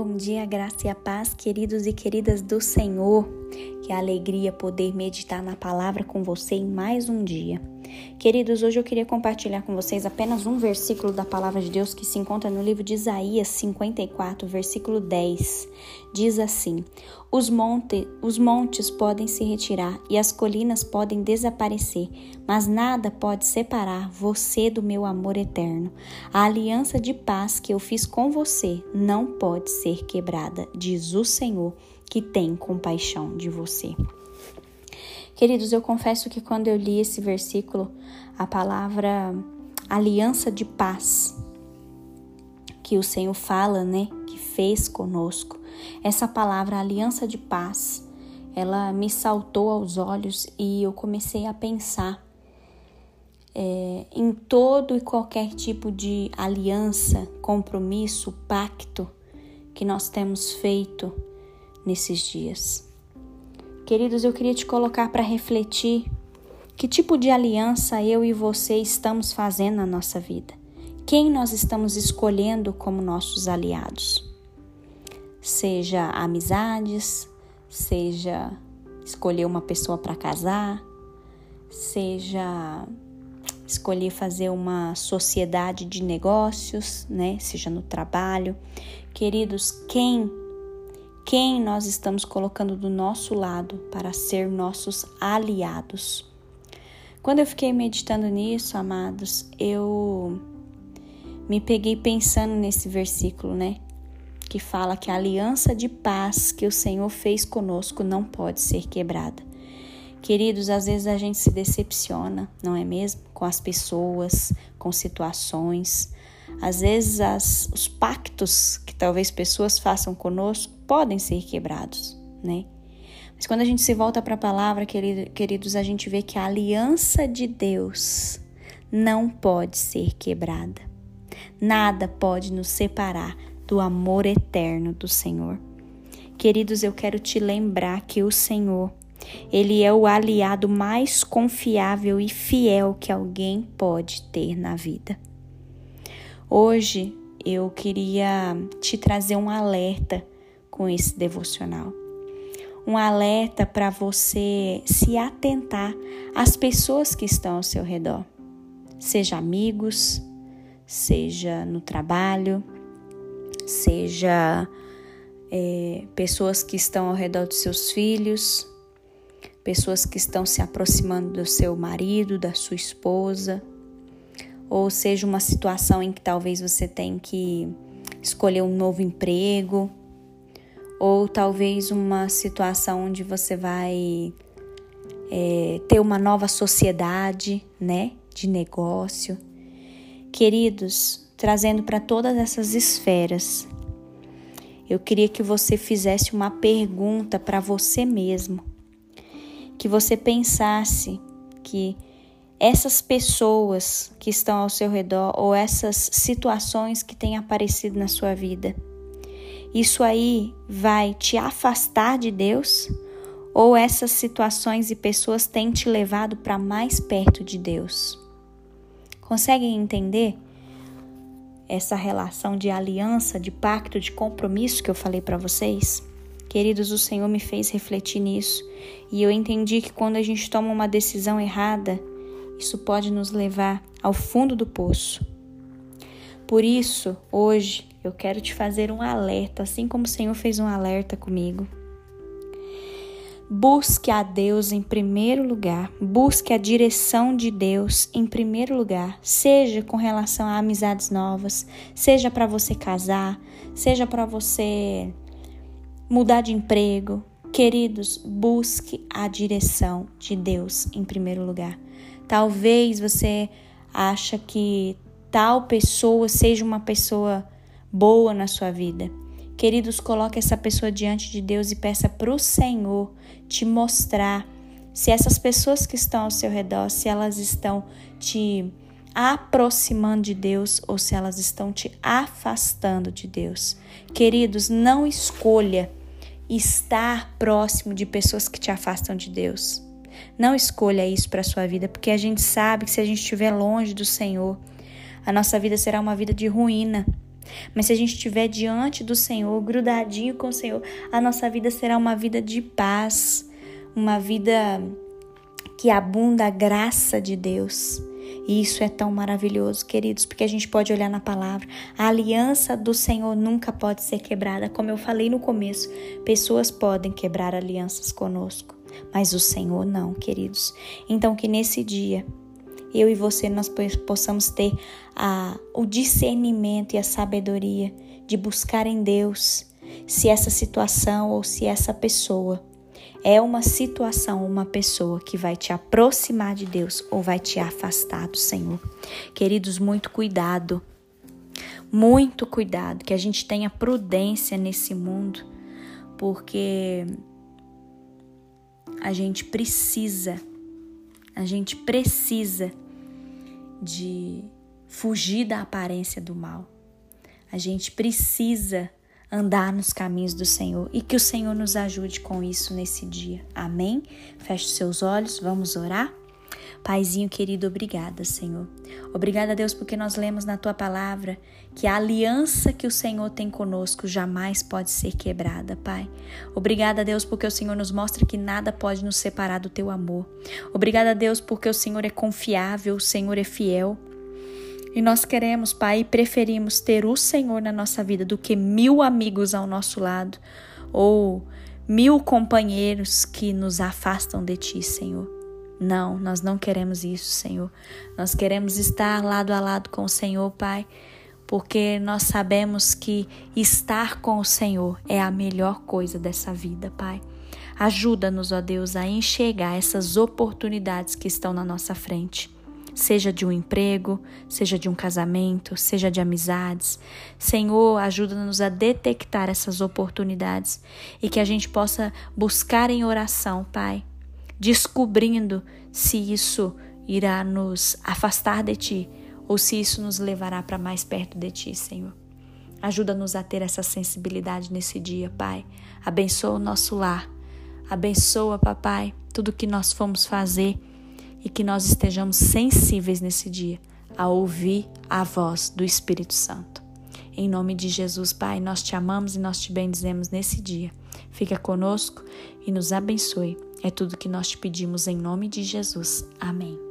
Bom dia, graça e a paz, queridos e queridas do Senhor. Que alegria poder meditar na palavra com você em mais um dia. Queridos, hoje eu queria compartilhar com vocês apenas um versículo da palavra de Deus que se encontra no livro de Isaías 54, versículo 10. Diz assim: os, monte, os montes podem se retirar e as colinas podem desaparecer, mas nada pode separar você do meu amor eterno. A aliança de paz que eu fiz com você não pode ser quebrada, diz o Senhor, que tem compaixão de você. Queridos, eu confesso que quando eu li esse versículo, a palavra aliança de paz que o Senhor fala, né, que fez conosco, essa palavra aliança de paz, ela me saltou aos olhos e eu comecei a pensar é, em todo e qualquer tipo de aliança, compromisso, pacto que nós temos feito nesses dias. Queridos, eu queria te colocar para refletir que tipo de aliança eu e você estamos fazendo na nossa vida. Quem nós estamos escolhendo como nossos aliados? Seja amizades, seja escolher uma pessoa para casar, seja escolher fazer uma sociedade de negócios, né? Seja no trabalho. Queridos, quem quem nós estamos colocando do nosso lado para ser nossos aliados. Quando eu fiquei meditando nisso, amados, eu me peguei pensando nesse versículo, né? Que fala que a aliança de paz que o Senhor fez conosco não pode ser quebrada. Queridos, às vezes a gente se decepciona, não é mesmo? Com as pessoas, com situações. Às vezes as, os pactos que talvez pessoas façam conosco podem ser quebrados, né? Mas quando a gente se volta para a palavra, queridos, a gente vê que a aliança de Deus não pode ser quebrada. Nada pode nos separar do amor eterno do Senhor. Queridos, eu quero te lembrar que o Senhor, ele é o aliado mais confiável e fiel que alguém pode ter na vida. Hoje eu queria te trazer um alerta com esse devocional. Um alerta para você se atentar às pessoas que estão ao seu redor, seja amigos, seja no trabalho, seja é, pessoas que estão ao redor dos seus filhos, pessoas que estão se aproximando do seu marido, da sua esposa, ou seja uma situação em que talvez você tenha que escolher um novo emprego, ou talvez uma situação onde você vai é, ter uma nova sociedade, né, de negócio. Queridos, trazendo para todas essas esferas, eu queria que você fizesse uma pergunta para você mesmo, que você pensasse que essas pessoas que estão ao seu redor ou essas situações que têm aparecido na sua vida, isso aí vai te afastar de Deus? Ou essas situações e pessoas têm te levado para mais perto de Deus? Conseguem entender essa relação de aliança, de pacto, de compromisso que eu falei para vocês? Queridos, o Senhor me fez refletir nisso e eu entendi que quando a gente toma uma decisão errada, isso pode nos levar ao fundo do poço. Por isso, hoje, eu quero te fazer um alerta, assim como o Senhor fez um alerta comigo. Busque a Deus em primeiro lugar, busque a direção de Deus em primeiro lugar, seja com relação a amizades novas, seja para você casar, seja para você mudar de emprego. Queridos, busque a direção de Deus em primeiro lugar. Talvez você acha que tal pessoa seja uma pessoa boa na sua vida. Queridos, coloque essa pessoa diante de Deus e peça para o Senhor te mostrar se essas pessoas que estão ao seu redor, se elas estão te aproximando de Deus ou se elas estão te afastando de Deus. Queridos, não escolha estar próximo de pessoas que te afastam de Deus. Não escolha isso para sua vida, porque a gente sabe que se a gente estiver longe do Senhor, a nossa vida será uma vida de ruína. Mas se a gente estiver diante do Senhor, grudadinho com o Senhor, a nossa vida será uma vida de paz, uma vida que abunda a graça de Deus. E isso é tão maravilhoso, queridos, porque a gente pode olhar na palavra. A aliança do Senhor nunca pode ser quebrada. Como eu falei no começo, pessoas podem quebrar alianças conosco, mas o Senhor não, queridos. Então, que nesse dia eu e você nós possamos ter a, o discernimento e a sabedoria de buscar em Deus se essa situação ou se essa pessoa é uma situação, uma pessoa que vai te aproximar de Deus ou vai te afastar do Senhor. Queridos, muito cuidado. Muito cuidado, que a gente tenha prudência nesse mundo, porque a gente precisa a gente precisa de fugir da aparência do mal. A gente precisa andar nos caminhos do Senhor e que o Senhor nos ajude com isso nesse dia. Amém? Feche seus olhos, vamos orar. Paizinho querido, obrigada, Senhor. Obrigada, Deus, porque nós lemos na tua palavra que a aliança que o Senhor tem conosco jamais pode ser quebrada, Pai. Obrigada, Deus, porque o Senhor nos mostra que nada pode nos separar do teu amor. Obrigada, Deus, porque o Senhor é confiável, o Senhor é fiel. E nós queremos, Pai, e preferimos ter o Senhor na nossa vida do que mil amigos ao nosso lado ou mil companheiros que nos afastam de Ti, Senhor. Não, nós não queremos isso, Senhor. Nós queremos estar lado a lado com o Senhor, Pai, porque nós sabemos que estar com o Senhor é a melhor coisa dessa vida, Pai. Ajuda-nos, ó Deus, a enxergar essas oportunidades que estão na nossa frente seja de um emprego, seja de um casamento, seja de amizades. Senhor, ajuda-nos a detectar essas oportunidades e que a gente possa buscar em oração, Pai, descobrindo se isso irá nos afastar de Ti ou se isso nos levará para mais perto de Ti, Senhor. Ajuda-nos a ter essa sensibilidade nesse dia, Pai. Abençoa o nosso lar. Abençoa, Papai, tudo que nós fomos fazer e que nós estejamos sensíveis nesse dia a ouvir a voz do Espírito Santo. Em nome de Jesus, Pai, nós te amamos e nós te bendizemos nesse dia. Fica conosco e nos abençoe. É tudo que nós te pedimos em nome de Jesus. Amém.